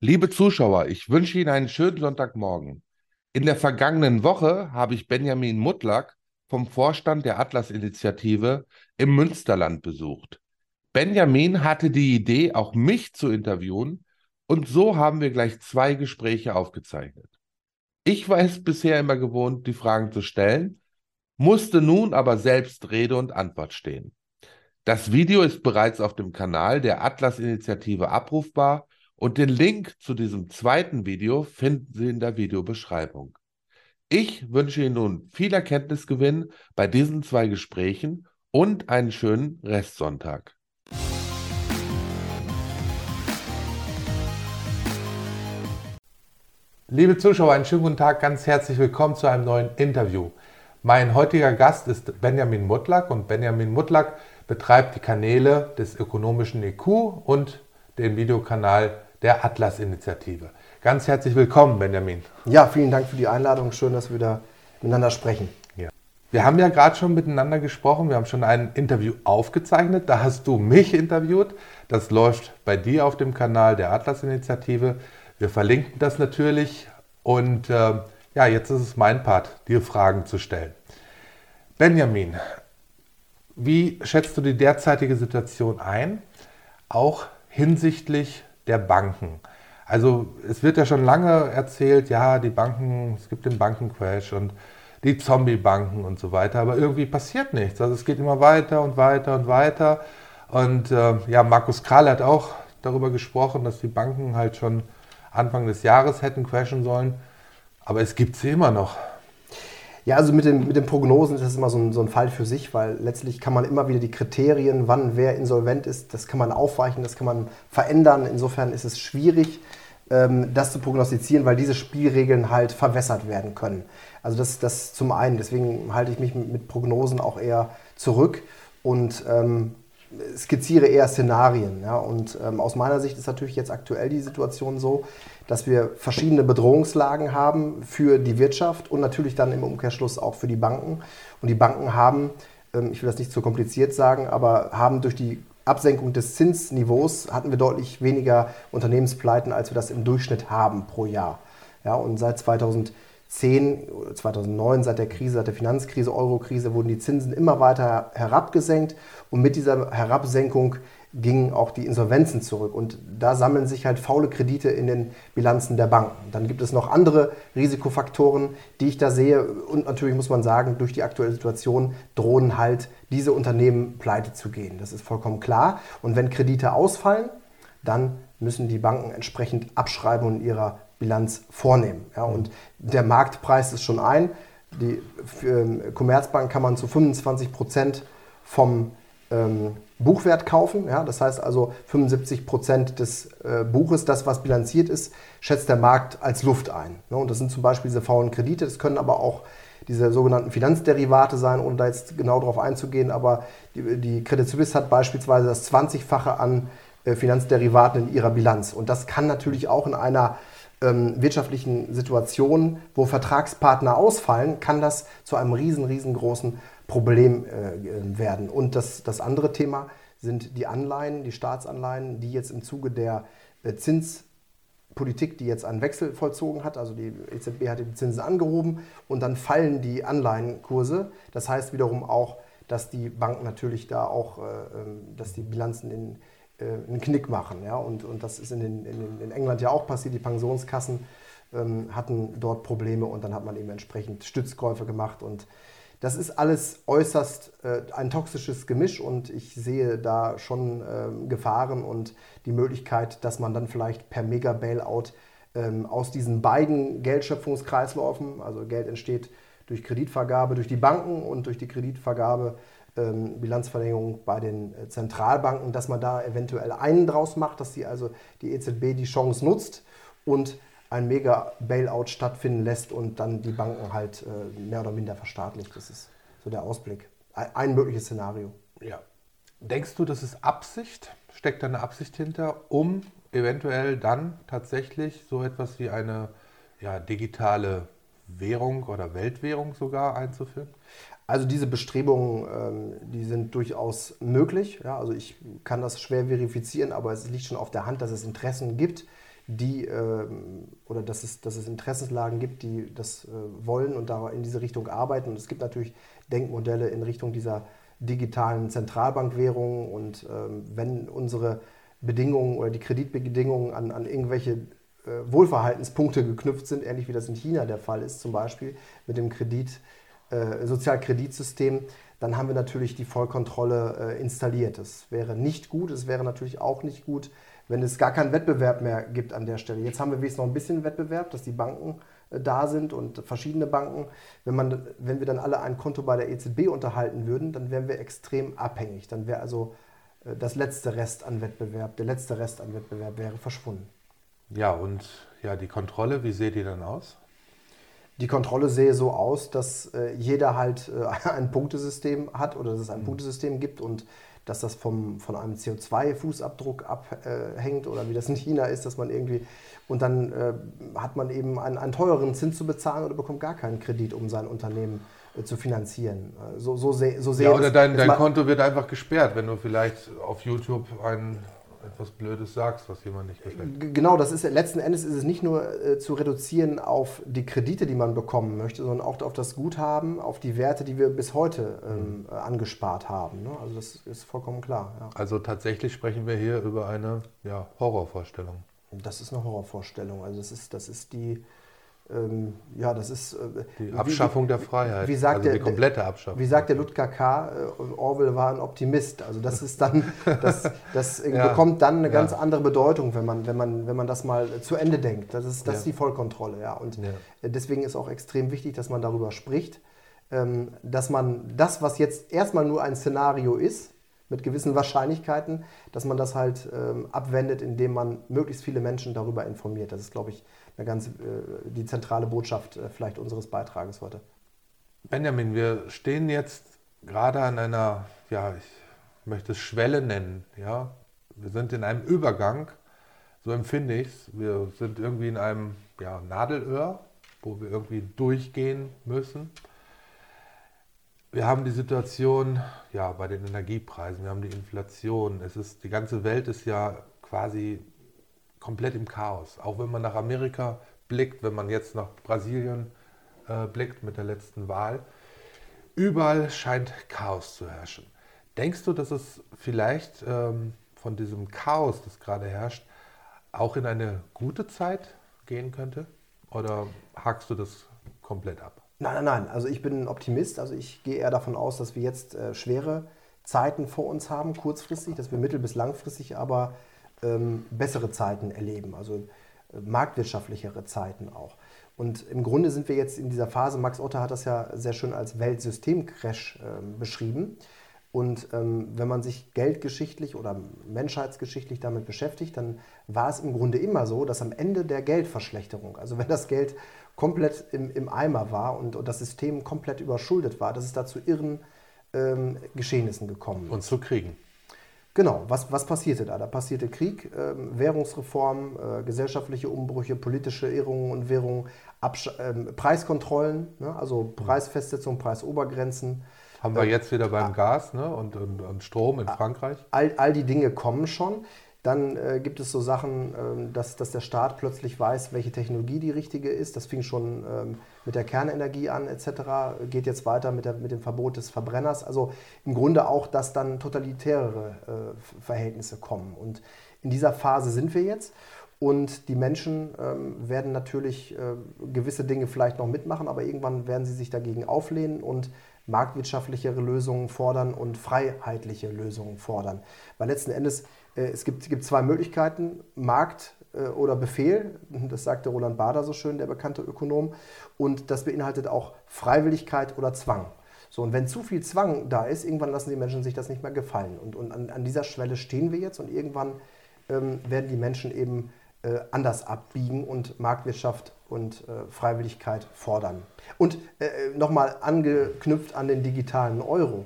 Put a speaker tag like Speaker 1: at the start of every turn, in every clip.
Speaker 1: Liebe Zuschauer, ich wünsche Ihnen einen schönen Sonntagmorgen. In der vergangenen Woche habe ich Benjamin Mutlak vom Vorstand der Atlas-Initiative im Münsterland besucht. Benjamin hatte die Idee, auch mich zu interviewen, und so haben wir gleich zwei Gespräche aufgezeichnet. Ich war es bisher immer gewohnt, die Fragen zu stellen, musste nun aber selbst Rede und Antwort stehen. Das Video ist bereits auf dem Kanal der Atlas-Initiative abrufbar und den Link zu diesem zweiten Video finden Sie in der Videobeschreibung. Ich wünsche Ihnen nun viel Erkenntnisgewinn bei diesen zwei Gesprächen und einen schönen Restsonntag. Liebe Zuschauer, einen schönen guten Tag, ganz herzlich willkommen zu einem neuen Interview. Mein heutiger Gast ist Benjamin Mutlak und Benjamin Mutlak betreibt die Kanäle des ökonomischen EQ und den Videokanal der Atlas-Initiative. Ganz herzlich willkommen, Benjamin.
Speaker 2: Ja, vielen Dank für die Einladung. Schön, dass wir wieder miteinander sprechen.
Speaker 1: Ja. Wir haben ja gerade schon miteinander gesprochen. Wir haben schon ein Interview aufgezeichnet. Da hast du mich interviewt. Das läuft bei dir auf dem Kanal der Atlas-Initiative. Wir verlinken das natürlich. Und äh, ja, jetzt ist es mein Part, dir Fragen zu stellen. Benjamin, wie schätzt du die derzeitige Situation ein? Auch hinsichtlich der Banken. Also es wird ja schon lange erzählt, ja, die Banken, es gibt den Bankencrash und die Zombie-Banken und so weiter, aber irgendwie passiert nichts. Also es geht immer weiter und weiter und weiter. Und äh, ja, Markus Kral hat auch darüber gesprochen, dass die Banken halt schon Anfang des Jahres hätten crashen sollen. Aber es gibt sie immer noch.
Speaker 2: Ja, also mit den, mit den Prognosen ist das immer so ein, so ein Fall für sich, weil letztlich kann man immer wieder die Kriterien, wann wer insolvent ist, das kann man aufweichen, das kann man verändern. Insofern ist es schwierig, ähm, das zu prognostizieren, weil diese Spielregeln halt verwässert werden können. Also das, das zum einen. Deswegen halte ich mich mit Prognosen auch eher zurück und ähm, skizziere eher Szenarien. Ja? Und ähm, aus meiner Sicht ist natürlich jetzt aktuell die Situation so, dass wir verschiedene Bedrohungslagen haben für die Wirtschaft und natürlich dann im Umkehrschluss auch für die Banken. Und die Banken haben, ähm, ich will das nicht zu kompliziert sagen, aber haben durch die Absenkung des Zinsniveaus hatten wir deutlich weniger Unternehmenspleiten, als wir das im Durchschnitt haben pro Jahr. Ja, und seit 2010, 2009, seit der Krise, seit der Finanzkrise, Eurokrise, wurden die Zinsen immer weiter herabgesenkt. Und mit dieser Herabsenkung gingen auch die Insolvenzen zurück. Und da sammeln sich halt faule Kredite in den Bilanzen der Banken. Dann gibt es noch andere Risikofaktoren, die ich da sehe. Und natürlich muss man sagen, durch die aktuelle Situation drohen halt diese Unternehmen pleite zu gehen. Das ist vollkommen klar. Und wenn Kredite ausfallen, dann müssen die Banken entsprechend Abschreibungen ihrer Bilanz vornehmen. Ja, und der Marktpreis ist schon ein. Die ähm, Commerzbank kann man zu 25 Prozent vom ähm, Buchwert kaufen. Ja? Das heißt also 75 Prozent des äh, Buches, das was bilanziert ist, schätzt der Markt als Luft ein. Ne? Und das sind zum Beispiel diese faulen Kredite, das können aber auch diese sogenannten Finanzderivate sein, ohne da jetzt genau darauf einzugehen. Aber die, die Credit Suisse hat beispielsweise das 20-fache an äh, Finanzderivaten in ihrer Bilanz. Und das kann natürlich auch in einer ähm, wirtschaftlichen Situation, wo Vertragspartner ausfallen, kann das zu einem riesen, riesengroßen Problem äh, werden. Und das, das andere Thema sind die Anleihen, die Staatsanleihen, die jetzt im Zuge der äh, Zinspolitik, die jetzt einen Wechsel vollzogen hat, also die EZB hat die Zinsen angehoben und dann fallen die Anleihenkurse. Das heißt wiederum auch, dass die Banken natürlich da auch, äh, ähm, dass die Bilanzen in, äh, einen Knick machen. Ja? Und, und das ist in, den, in, in England ja auch passiert. Die Pensionskassen ähm, hatten dort Probleme und dann hat man eben entsprechend Stützkäufe gemacht und das ist alles äußerst äh, ein toxisches Gemisch und ich sehe da schon ähm, Gefahren und die Möglichkeit, dass man dann vielleicht per Mega-Bailout ähm, aus diesen beiden Geldschöpfungskreisläufen, also Geld entsteht durch Kreditvergabe durch die Banken und durch die Kreditvergabe ähm, Bilanzverlängerung bei den äh, Zentralbanken, dass man da eventuell einen draus macht, dass die also die EZB die Chance nutzt und ein Mega-Bailout stattfinden lässt und dann die Banken halt äh, mehr oder minder verstaatlicht. Das ist so der Ausblick. Ein mögliches Szenario.
Speaker 1: Ja. Denkst du, das ist Absicht? Steckt da eine Absicht hinter, um eventuell dann tatsächlich so etwas wie eine ja, digitale Währung oder Weltwährung sogar einzuführen?
Speaker 2: Also diese Bestrebungen, ähm, die sind durchaus möglich. Also ich kann das schwer verifizieren, aber es liegt schon auf der Hand, dass es Interessen gibt die ähm, oder dass es, dass es Interessenslagen gibt, die das äh, wollen und da in diese Richtung arbeiten. Und es gibt natürlich Denkmodelle in Richtung dieser digitalen Zentralbankwährungen. Und ähm, wenn unsere Bedingungen oder die Kreditbedingungen an, an irgendwelche Wohlverhaltenspunkte geknüpft sind, ähnlich wie das in China der Fall ist, zum Beispiel mit dem Kredit, äh, Sozialkreditsystem, dann haben wir natürlich die Vollkontrolle äh, installiert. Das wäre nicht gut. Es wäre natürlich auch nicht gut, wenn es gar keinen Wettbewerb mehr gibt an der Stelle. Jetzt haben wir wenigstens noch ein bisschen Wettbewerb, dass die Banken äh, da sind und verschiedene Banken. Wenn, man, wenn wir dann alle ein Konto bei der EZB unterhalten würden, dann wären wir extrem abhängig. Dann wäre also äh, das letzte Rest an Wettbewerb, der letzte Rest an Wettbewerb wäre verschwunden.
Speaker 1: Ja, und ja, die Kontrolle, wie sieht die dann aus?
Speaker 2: Die Kontrolle sehe so aus, dass äh, jeder halt äh, ein Punktesystem hat oder dass es ein mhm. Punktesystem gibt und dass das vom, von einem CO2-Fußabdruck abhängt oder wie das in China ist, dass man irgendwie und dann äh, hat man eben einen, einen, teuren Zins zu bezahlen oder bekommt gar keinen Kredit, um sein Unternehmen äh, zu finanzieren. Äh, so, so, se so
Speaker 1: ja, oder dein, dein Konto wird einfach gesperrt, wenn du vielleicht auf YouTube einen etwas Blödes sagst, was jemand nicht gefällt.
Speaker 2: Genau, das ist letzten Endes ist es nicht nur äh, zu reduzieren auf die Kredite, die man bekommen möchte, sondern auch auf das Guthaben, auf die Werte, die wir bis heute ähm, mhm. angespart haben. Ne? Also das ist vollkommen klar.
Speaker 1: Ja. Also tatsächlich sprechen wir hier über eine ja, Horrorvorstellung.
Speaker 2: Das ist eine Horrorvorstellung. Also das ist, das ist die ähm, ja, das ist. Äh,
Speaker 1: die Abschaffung wie, der Freiheit.
Speaker 2: Wie sagt
Speaker 1: also
Speaker 2: der,
Speaker 1: die komplette Abschaffung.
Speaker 2: Wie sagt der Ludger K., äh, Orwell war ein Optimist. Also das ist dann, das, das ja. bekommt dann eine ja. ganz andere Bedeutung, wenn man, wenn, man, wenn man das mal zu Ende denkt. Das ist, das ja. ist die Vollkontrolle, ja. Und deswegen ist auch extrem wichtig, dass man darüber spricht, ähm, dass man das, was jetzt erstmal nur ein Szenario ist, mit gewissen Wahrscheinlichkeiten, dass man das halt ähm, abwendet, indem man möglichst viele Menschen darüber informiert. Das ist, glaube ich, eine ganz, äh, die zentrale Botschaft äh, vielleicht unseres Beitrages heute.
Speaker 1: Benjamin, wir stehen jetzt gerade an einer, ja, ich möchte es Schwelle nennen. Ja? Wir sind in einem Übergang, so empfinde ich es. Wir sind irgendwie in einem ja, Nadelöhr, wo wir irgendwie durchgehen müssen. Wir haben die Situation ja, bei den Energiepreisen, wir haben die Inflation. Es ist, die ganze Welt ist ja quasi komplett im Chaos. Auch wenn man nach Amerika blickt, wenn man jetzt nach Brasilien äh, blickt mit der letzten Wahl. Überall scheint Chaos zu herrschen. Denkst du, dass es vielleicht ähm, von diesem Chaos, das gerade herrscht, auch in eine gute Zeit gehen könnte? Oder hakst du das komplett ab?
Speaker 2: Nein, nein, nein. Also ich bin ein Optimist. Also ich gehe eher davon aus, dass wir jetzt äh, schwere Zeiten vor uns haben, kurzfristig, dass wir mittel- bis langfristig aber ähm, bessere Zeiten erleben, also äh, marktwirtschaftlichere Zeiten auch. Und im Grunde sind wir jetzt in dieser Phase, Max Otter hat das ja sehr schön als Weltsystemcrash äh, beschrieben. Und ähm, wenn man sich geldgeschichtlich oder menschheitsgeschichtlich damit beschäftigt, dann war es im Grunde immer so, dass am Ende der Geldverschlechterung, also wenn das Geld komplett im, im Eimer war und, und, das System komplett überschuldet war, dass es da zu irren ähm, Geschehnissen gekommen ist.
Speaker 1: Und zu Kriegen.
Speaker 2: Genau, was, was passierte da? Da passierte Krieg, ähm, Währungsreform, äh, gesellschaftliche Umbrüche, politische Irrungen und Währungen, Absch ähm, Preiskontrollen, ne? also Preisfestsetzung, Preisobergrenzen.
Speaker 1: Haben wir äh, jetzt wieder beim Gas ne? und, und, und Strom in Frankreich?
Speaker 2: All, all die Dinge kommen schon. Dann äh, gibt es so Sachen, ähm, dass, dass der Staat plötzlich weiß, welche Technologie die richtige ist. Das fing schon ähm, mit der Kernenergie an etc., geht jetzt weiter mit, der, mit dem Verbot des Verbrenners. Also im Grunde auch, dass dann totalitärere äh, Verhältnisse kommen. Und in dieser Phase sind wir jetzt. Und die Menschen ähm, werden natürlich äh, gewisse Dinge vielleicht noch mitmachen, aber irgendwann werden sie sich dagegen auflehnen und marktwirtschaftlichere Lösungen fordern und freiheitliche Lösungen fordern. Weil letzten Endes, äh, es gibt, gibt zwei Möglichkeiten, Markt äh, oder Befehl, das sagte Roland Bader so schön, der bekannte Ökonom, und das beinhaltet auch Freiwilligkeit oder Zwang. So, und wenn zu viel Zwang da ist, irgendwann lassen die Menschen sich das nicht mehr gefallen. Und, und an, an dieser Schwelle stehen wir jetzt und irgendwann ähm, werden die Menschen eben äh, anders abbiegen und Marktwirtschaft und äh, Freiwilligkeit fordern. Und äh, nochmal angeknüpft an den digitalen Euro.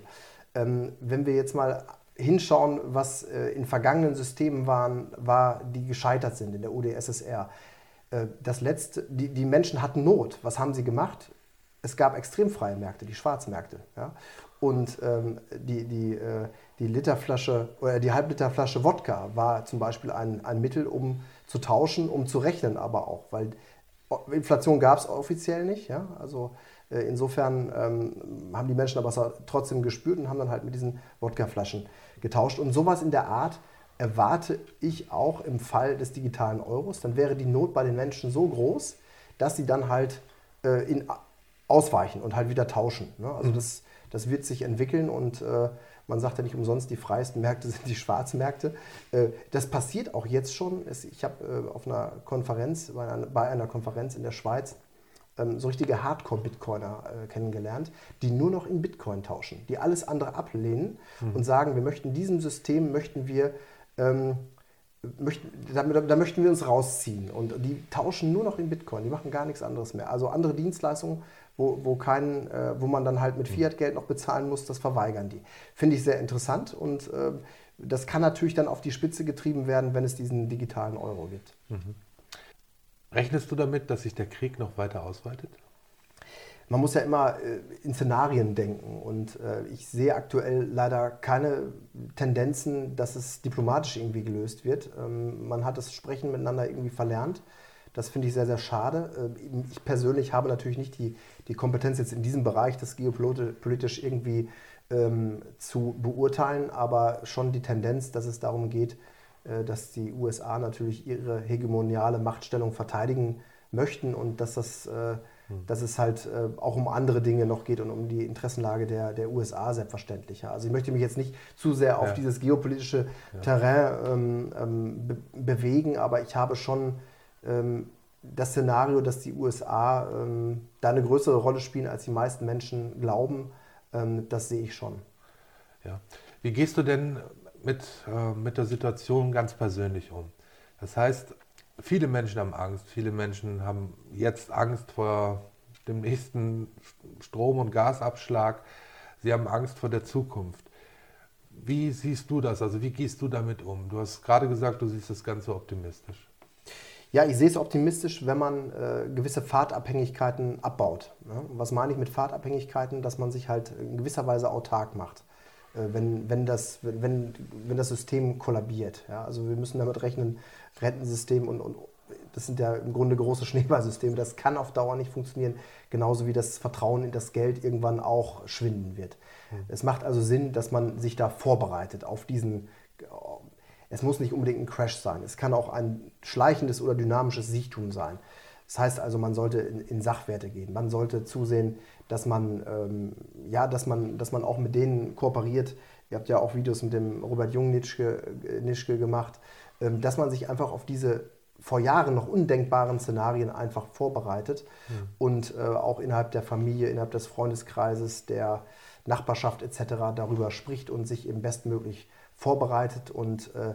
Speaker 2: Ähm, wenn wir jetzt mal hinschauen, was äh, in vergangenen Systemen waren, war, die gescheitert sind in der UdSSR. Äh, das letzte, die, die Menschen hatten Not. Was haben sie gemacht? Es gab extrem freie Märkte, die Schwarzmärkte. Ja? Und ähm, die, die, äh, die Literflasche oder die Halbliterflasche Wodka war zum Beispiel ein, ein Mittel, um zu tauschen, um zu rechnen, aber auch, weil Inflation gab es offiziell nicht. Ja? Also äh, insofern ähm, haben die Menschen aber trotzdem gespürt und haben dann halt mit diesen Wodkaflaschen getauscht. Und sowas in der Art erwarte ich auch im Fall des digitalen Euros. Dann wäre die Not bei den Menschen so groß, dass sie dann halt äh, in, ausweichen und halt wieder tauschen. Ne? Also mhm. das das wird sich entwickeln und äh, man sagt ja nicht umsonst, die freiesten Märkte sind die Schwarzmärkte. Äh, das passiert auch jetzt schon. Es, ich habe äh, auf einer Konferenz, bei einer, bei einer, Konferenz in der Schweiz, ähm, so richtige Hardcore-Bitcoiner äh, kennengelernt, die nur noch in Bitcoin tauschen, die alles andere ablehnen mhm. und sagen, wir möchten diesem System, möchten wir ähm, möchten, da, da, möchten wir uns rausziehen. Und die tauschen nur noch in Bitcoin, die machen gar nichts anderes mehr. Also andere Dienstleistungen, wo, wo, kein, äh, wo man dann halt mit Fiat-Geld noch bezahlen muss, das verweigern die. Finde ich sehr interessant und äh, das kann natürlich dann auf die Spitze getrieben werden, wenn es diesen digitalen Euro gibt. Mhm.
Speaker 1: Rechnest du damit, dass sich der Krieg noch weiter ausweitet?
Speaker 2: man muss ja immer äh, in Szenarien denken und äh, ich sehe aktuell leider keine Tendenzen, dass es diplomatisch irgendwie gelöst wird. Ähm, man hat das Sprechen miteinander irgendwie verlernt. Das finde ich sehr, sehr schade. Äh, ich persönlich habe natürlich nicht die, die Kompetenz jetzt in diesem Bereich, das geopolitisch irgendwie ähm, zu beurteilen, aber schon die Tendenz, dass es darum geht, äh, dass die USA natürlich ihre hegemoniale Machtstellung verteidigen möchten und dass das äh, dass es halt äh, auch um andere Dinge noch geht und um die Interessenlage der, der USA selbstverständlich. Also ich möchte mich jetzt nicht zu sehr auf ja. dieses geopolitische ja. Terrain ähm, ähm, be bewegen, aber ich habe schon ähm, das Szenario, dass die USA ähm, da eine größere Rolle spielen, als die meisten Menschen glauben, ähm, das sehe ich schon.
Speaker 1: Ja. Wie gehst du denn mit, äh, mit der Situation ganz persönlich um? Das heißt, viele Menschen haben Angst. Viele Menschen haben jetzt Angst vor dem nächsten Strom- und Gasabschlag. Sie haben Angst vor der Zukunft. Wie siehst du das? Also wie gehst du damit um? Du hast gerade gesagt, du siehst das Ganze optimistisch.
Speaker 2: Ja, ich sehe es optimistisch, wenn man äh, gewisse Fahrtabhängigkeiten abbaut. Ne? Was meine ich mit Fahrtabhängigkeiten? Dass man sich halt in gewisser Weise autark macht. Äh, wenn, wenn, das, wenn, wenn das System kollabiert. Ja? Also wir müssen damit rechnen, Rentensystem und, und das sind ja im Grunde große Schneeballsysteme, das kann auf Dauer nicht funktionieren, genauso wie das Vertrauen in das Geld irgendwann auch schwinden wird. Mhm. Es macht also Sinn, dass man sich da vorbereitet auf diesen, es muss nicht unbedingt ein Crash sein, es kann auch ein schleichendes oder dynamisches Siechtum sein. Das heißt also, man sollte in, in Sachwerte gehen. Man sollte zusehen, dass man, ähm, ja, dass, man, dass man auch mit denen kooperiert. Ihr habt ja auch Videos mit dem Robert Jung-Nischke äh, gemacht, ähm, dass man sich einfach auf diese vor Jahren noch undenkbaren Szenarien einfach vorbereitet mhm. und äh, auch innerhalb der Familie, innerhalb des Freundeskreises, der Nachbarschaft etc. darüber spricht und sich eben bestmöglich vorbereitet und äh,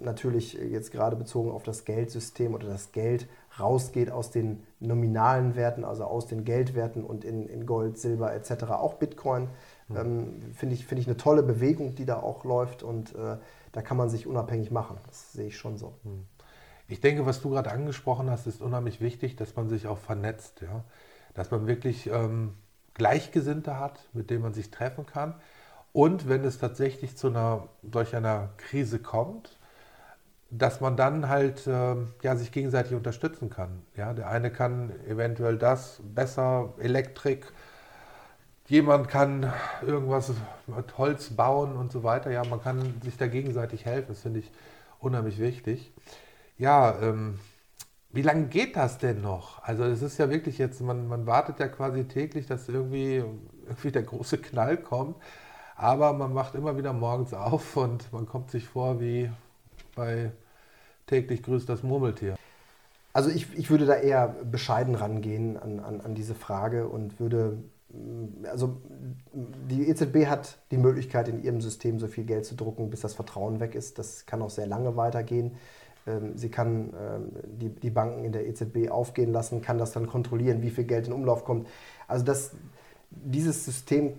Speaker 2: natürlich jetzt gerade bezogen auf das Geldsystem oder das Geld rausgeht aus den nominalen Werten, also aus den Geldwerten und in, in Gold, Silber etc., auch Bitcoin, mhm. ähm, finde ich, find ich eine tolle Bewegung, die da auch läuft und äh, da kann man sich unabhängig machen. Das sehe ich schon so. Mhm.
Speaker 1: Ich denke, was du gerade angesprochen hast, ist unheimlich wichtig, dass man sich auch vernetzt, ja? dass man wirklich ähm, Gleichgesinnte hat, mit denen man sich treffen kann. Und wenn es tatsächlich zu einer solch einer Krise kommt, dass man dann halt äh, ja, sich gegenseitig unterstützen kann. Ja, der eine kann eventuell das besser, Elektrik, jemand kann irgendwas mit Holz bauen und so weiter. Ja, man kann sich da gegenseitig helfen. Das finde ich unheimlich wichtig. Ja, ähm, wie lange geht das denn noch? Also es ist ja wirklich jetzt, man, man wartet ja quasi täglich, dass irgendwie, irgendwie der große Knall kommt. Aber man macht immer wieder morgens auf und man kommt sich vor wie bei täglich grüßt das Murmeltier.
Speaker 2: Also ich, ich würde da eher bescheiden rangehen an, an, an diese Frage und würde, mm, also die EZB hat die Möglichkeit in ihrem System so viel Geld zu drucken, bis das Vertrauen weg ist. Das kann auch sehr lange weitergehen. Ähm, sie kann ähm, die, die Banken in der EZB aufgehen lassen, kann das dann kontrollieren, wie viel Geld in Umlauf kommt. Also das, dieses System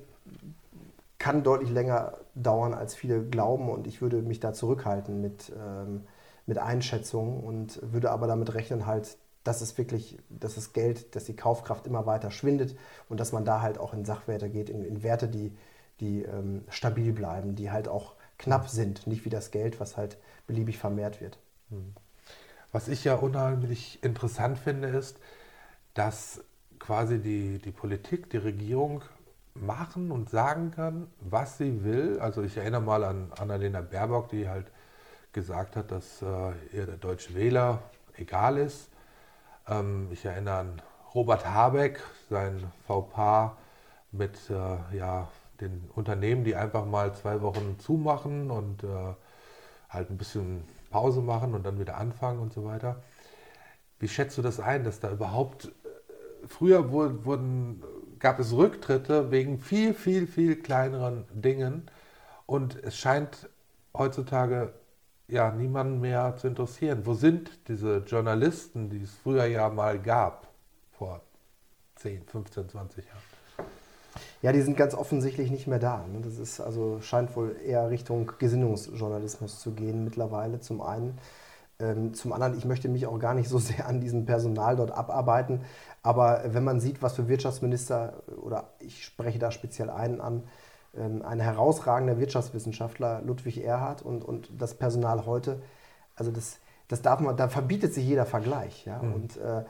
Speaker 2: kann deutlich länger dauern, als viele glauben und ich würde mich da zurückhalten mit, ähm, mit Einschätzungen und würde aber damit rechnen halt, dass es wirklich, dass das Geld, dass die Kaufkraft immer weiter schwindet und dass man da halt auch in Sachwerte geht, in, in Werte, die, die ähm, stabil bleiben, die halt auch knapp sind, nicht wie das Geld, was halt beliebig vermehrt wird. Hm.
Speaker 1: Was ich ja unheimlich interessant finde, ist, dass quasi die, die Politik, die Regierung machen und sagen kann, was sie will. Also ich erinnere mal an Annalena Baerbock, die halt gesagt hat, dass äh, ihr der Deutsche Wähler egal ist. Ähm, ich erinnere an Robert Habeck, sein VPA mit äh, ja, den Unternehmen, die einfach mal zwei Wochen zumachen und äh, halt ein bisschen Pause machen und dann wieder anfangen und so weiter. Wie schätzt du das ein, dass da überhaupt, äh, früher wurden, gab es Rücktritte wegen viel, viel, viel kleineren Dingen und es scheint heutzutage ja niemanden mehr zu interessieren. Wo sind diese Journalisten, die es früher ja mal gab, vor 10, 15, 20 Jahren?
Speaker 2: Ja, die sind ganz offensichtlich nicht mehr da. Ne? Das ist also scheint wohl eher Richtung Gesinnungsjournalismus zu gehen mittlerweile. Zum einen. Ähm, zum anderen, ich möchte mich auch gar nicht so sehr an diesem Personal dort abarbeiten. Aber wenn man sieht, was für Wirtschaftsminister, oder ich spreche da speziell einen an, ähm, ein herausragender Wirtschaftswissenschaftler, Ludwig Erhard, und, und das Personal heute, also das, das darf man, da verbietet sich jeder Vergleich. Ja? Mhm. Und äh,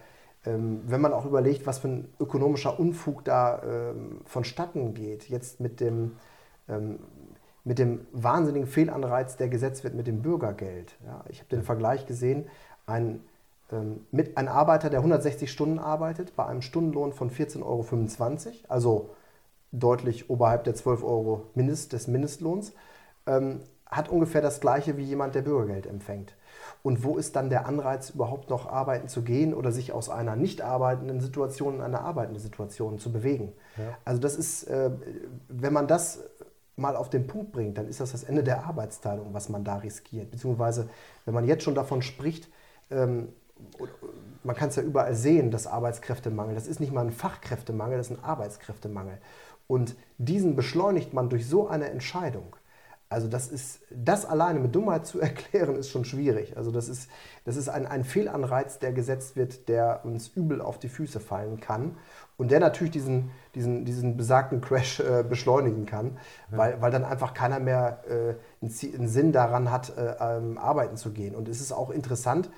Speaker 2: ähm, wenn man auch überlegt, was für ein ökonomischer Unfug da ähm, vonstatten geht, jetzt mit dem, ähm, mit dem wahnsinnigen Fehlanreiz, der gesetzt wird mit dem Bürgergeld. Ja, ich habe den Vergleich gesehen, ein, ähm, mit, ein Arbeiter, der 160 Stunden arbeitet, bei einem Stundenlohn von 14,25 Euro, also deutlich oberhalb der 12 Euro Mindest, des Mindestlohns, ähm, hat ungefähr das gleiche wie jemand, der Bürgergeld empfängt. Und wo ist dann der Anreiz, überhaupt noch arbeiten zu gehen oder sich aus einer nicht arbeitenden Situation in eine arbeitende Situation zu bewegen? Ja. Also das ist, äh, wenn man das mal auf den Punkt bringt, dann ist das das Ende der Arbeitsteilung, was man da riskiert. Beziehungsweise, wenn man jetzt schon davon spricht, ähm, man kann es ja überall sehen, das Arbeitskräftemangel. Das ist nicht mal ein Fachkräftemangel, das ist ein Arbeitskräftemangel. Und diesen beschleunigt man durch so eine Entscheidung. Also das ist, das alleine mit Dummheit zu erklären, ist schon schwierig. Also das ist, das ist ein, ein Fehlanreiz, der gesetzt wird, der uns übel auf die Füße fallen kann und der natürlich diesen, diesen, diesen besagten Crash äh, beschleunigen kann, ja. weil, weil dann einfach keiner mehr äh, einen, Sinn daran hat, äh, ähm, arbeiten zu gehen. Und es ist auch interessant,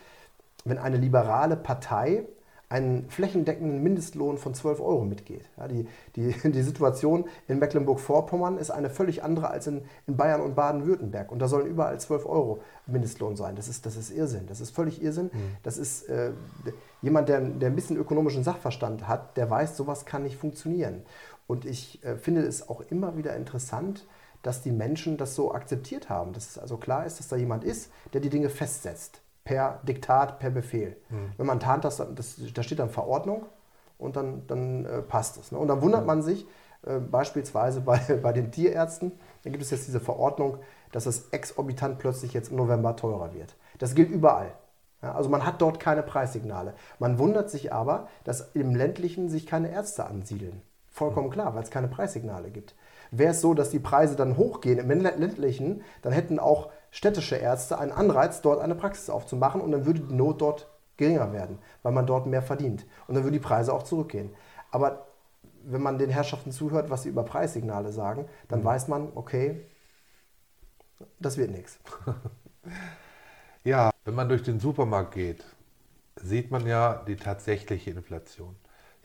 Speaker 2: wenn eine liberale Partei einen flächendeckenden Mindestlohn von 12 Euro mitgeht. Ja, die, die, die Situation in Mecklenburg-Vorpommern ist eine völlig andere als in, in Bayern und Baden-Württemberg. Und da sollen überall 12 Euro Mindestlohn sein. Das ist, das ist Irrsinn. Das ist völlig Irrsinn. Mhm. Das ist äh, jemand, der, der ein bisschen ökonomischen Sachverstand hat, der weiß, sowas kann nicht funktionieren. Und ich äh, finde es auch immer wieder interessant, dass die Menschen das so akzeptiert haben. Dass es also klar ist, dass da jemand ist, der die Dinge festsetzt per Diktat, per Befehl. Mhm. Wenn man tarnt, das, das, da steht dann Verordnung und dann, dann äh, passt es. Ne? Und dann wundert man sich äh, beispielsweise bei, bei den Tierärzten, da gibt es jetzt diese Verordnung, dass es exorbitant plötzlich jetzt im November teurer wird. Das gilt überall. Ja, also man hat dort keine Preissignale. Man wundert sich aber, dass im ländlichen sich keine Ärzte ansiedeln. Vollkommen mhm. klar, weil es keine Preissignale gibt. Wäre es so, dass die Preise dann hochgehen im ländlichen, dann hätten auch städtische Ärzte einen Anreiz, dort eine Praxis aufzumachen und dann würde die Not dort geringer werden, weil man dort mehr verdient. Und dann würden die Preise auch zurückgehen. Aber wenn man den Herrschaften zuhört, was sie über Preissignale sagen, dann mhm. weiß man, okay, das wird nichts.
Speaker 1: Ja, wenn man durch den Supermarkt geht, sieht man ja die tatsächliche Inflation.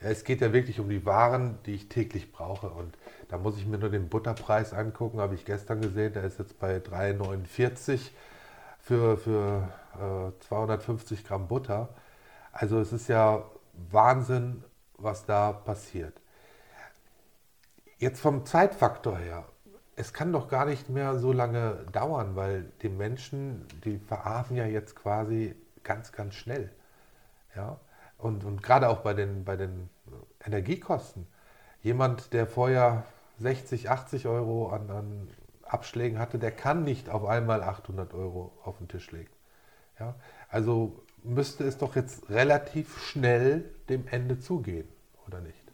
Speaker 1: Es geht ja wirklich um die Waren, die ich täglich brauche. Und da muss ich mir nur den Butterpreis angucken, habe ich gestern gesehen, der ist jetzt bei 3,49 für, für äh, 250 Gramm Butter. Also es ist ja Wahnsinn, was da passiert. Jetzt vom Zeitfaktor her, es kann doch gar nicht mehr so lange dauern, weil die Menschen, die verarmen ja jetzt quasi ganz, ganz schnell. Ja? Und, und gerade auch bei den, bei den Energiekosten. Jemand, der vorher 60, 80 Euro an, an Abschlägen hatte, der kann nicht auf einmal 800 Euro auf den Tisch legen. Ja? Also müsste es doch jetzt relativ schnell dem Ende zugehen, oder nicht?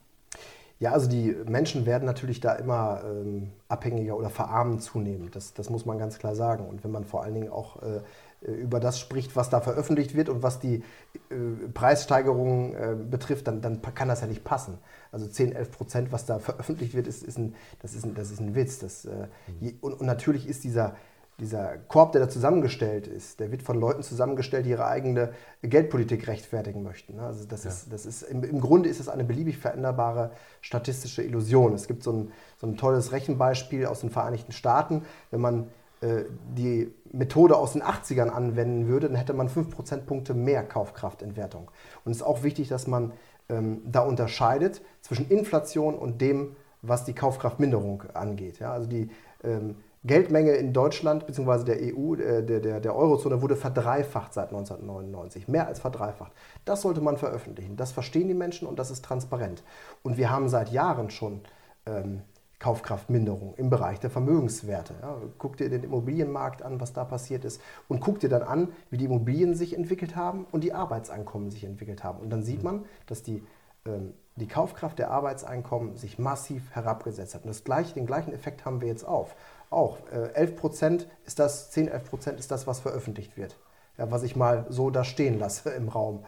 Speaker 2: Ja, also die Menschen werden natürlich da immer ähm, abhängiger oder verarmen zunehmend. Das, das muss man ganz klar sagen. Und wenn man vor allen Dingen auch äh, über das spricht, was da veröffentlicht wird und was die äh, Preissteigerungen äh, betrifft, dann, dann, kann das ja nicht passen. Also 10, 11 Prozent, was da veröffentlicht wird, ist, ist ein, das, ist ein, das ist ein Witz. Das, äh, je, und, und, natürlich ist dieser, dieser Korb, der da zusammengestellt ist, der wird von Leuten zusammengestellt, die ihre eigene Geldpolitik rechtfertigen möchten. Ne? Also das ja. ist, das ist, im, im, Grunde ist es eine beliebig veränderbare statistische Illusion. Es gibt so ein, so ein tolles Rechenbeispiel aus den Vereinigten Staaten. Wenn man äh, die Methode aus den 80ern anwenden würde, dann hätte man 5 Prozentpunkte mehr Kaufkraftentwertung. Und es ist auch wichtig, dass man ähm, da unterscheidet zwischen Inflation und dem, was die Kaufkraftminderung angeht. Ja, also die ähm, Geldmenge in Deutschland bzw. der EU, äh, der, der, der Eurozone wurde verdreifacht seit 1999, mehr als verdreifacht. Das sollte man veröffentlichen. Das verstehen die Menschen und das ist transparent. Und wir haben seit Jahren schon ähm, Kaufkraftminderung im Bereich der Vermögenswerte. Ja, guck dir den Immobilienmarkt an, was da passiert ist und guck dir dann an, wie die Immobilien sich entwickelt haben und die Arbeitseinkommen sich entwickelt haben. Und dann sieht man, dass die, ähm, die Kaufkraft der Arbeitseinkommen sich massiv herabgesetzt hat. Und das gleiche, den gleichen Effekt haben wir jetzt auf. Auch äh, 11 Prozent ist das, 10, 11 Prozent ist das, was veröffentlicht wird. Ja, was ich mal so da stehen lasse im Raum.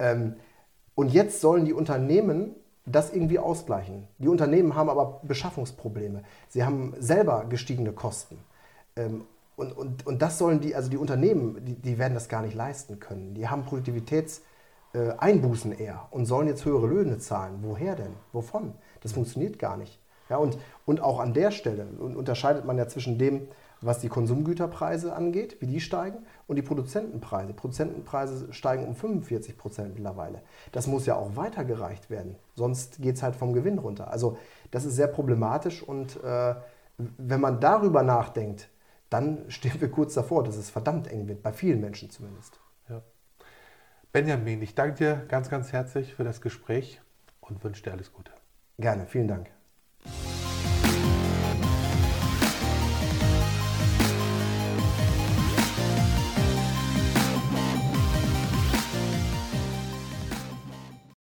Speaker 2: Ähm, und jetzt sollen die Unternehmen das irgendwie ausgleichen. Die Unternehmen haben aber Beschaffungsprobleme. Sie haben selber gestiegene Kosten. Ähm, und, und, und das sollen die, also die Unternehmen, die, die werden das gar nicht leisten können. Die haben Produktivitätseinbußen äh, eher und sollen jetzt höhere Löhne zahlen. Woher denn? Wovon? Das funktioniert gar nicht. Ja, und, und auch an der Stelle unterscheidet man ja zwischen dem, was die Konsumgüterpreise angeht, wie die steigen, und die Produzentenpreise. Produzentenpreise steigen um 45 Prozent mittlerweile. Das muss ja auch weitergereicht werden, sonst geht es halt vom Gewinn runter. Also das ist sehr problematisch und äh, wenn man darüber nachdenkt, dann stehen wir kurz davor, dass es verdammt eng wird, bei vielen Menschen zumindest. Ja.
Speaker 1: Benjamin, ich danke dir ganz, ganz herzlich für das Gespräch und wünsche dir alles Gute.
Speaker 2: Gerne, vielen Dank.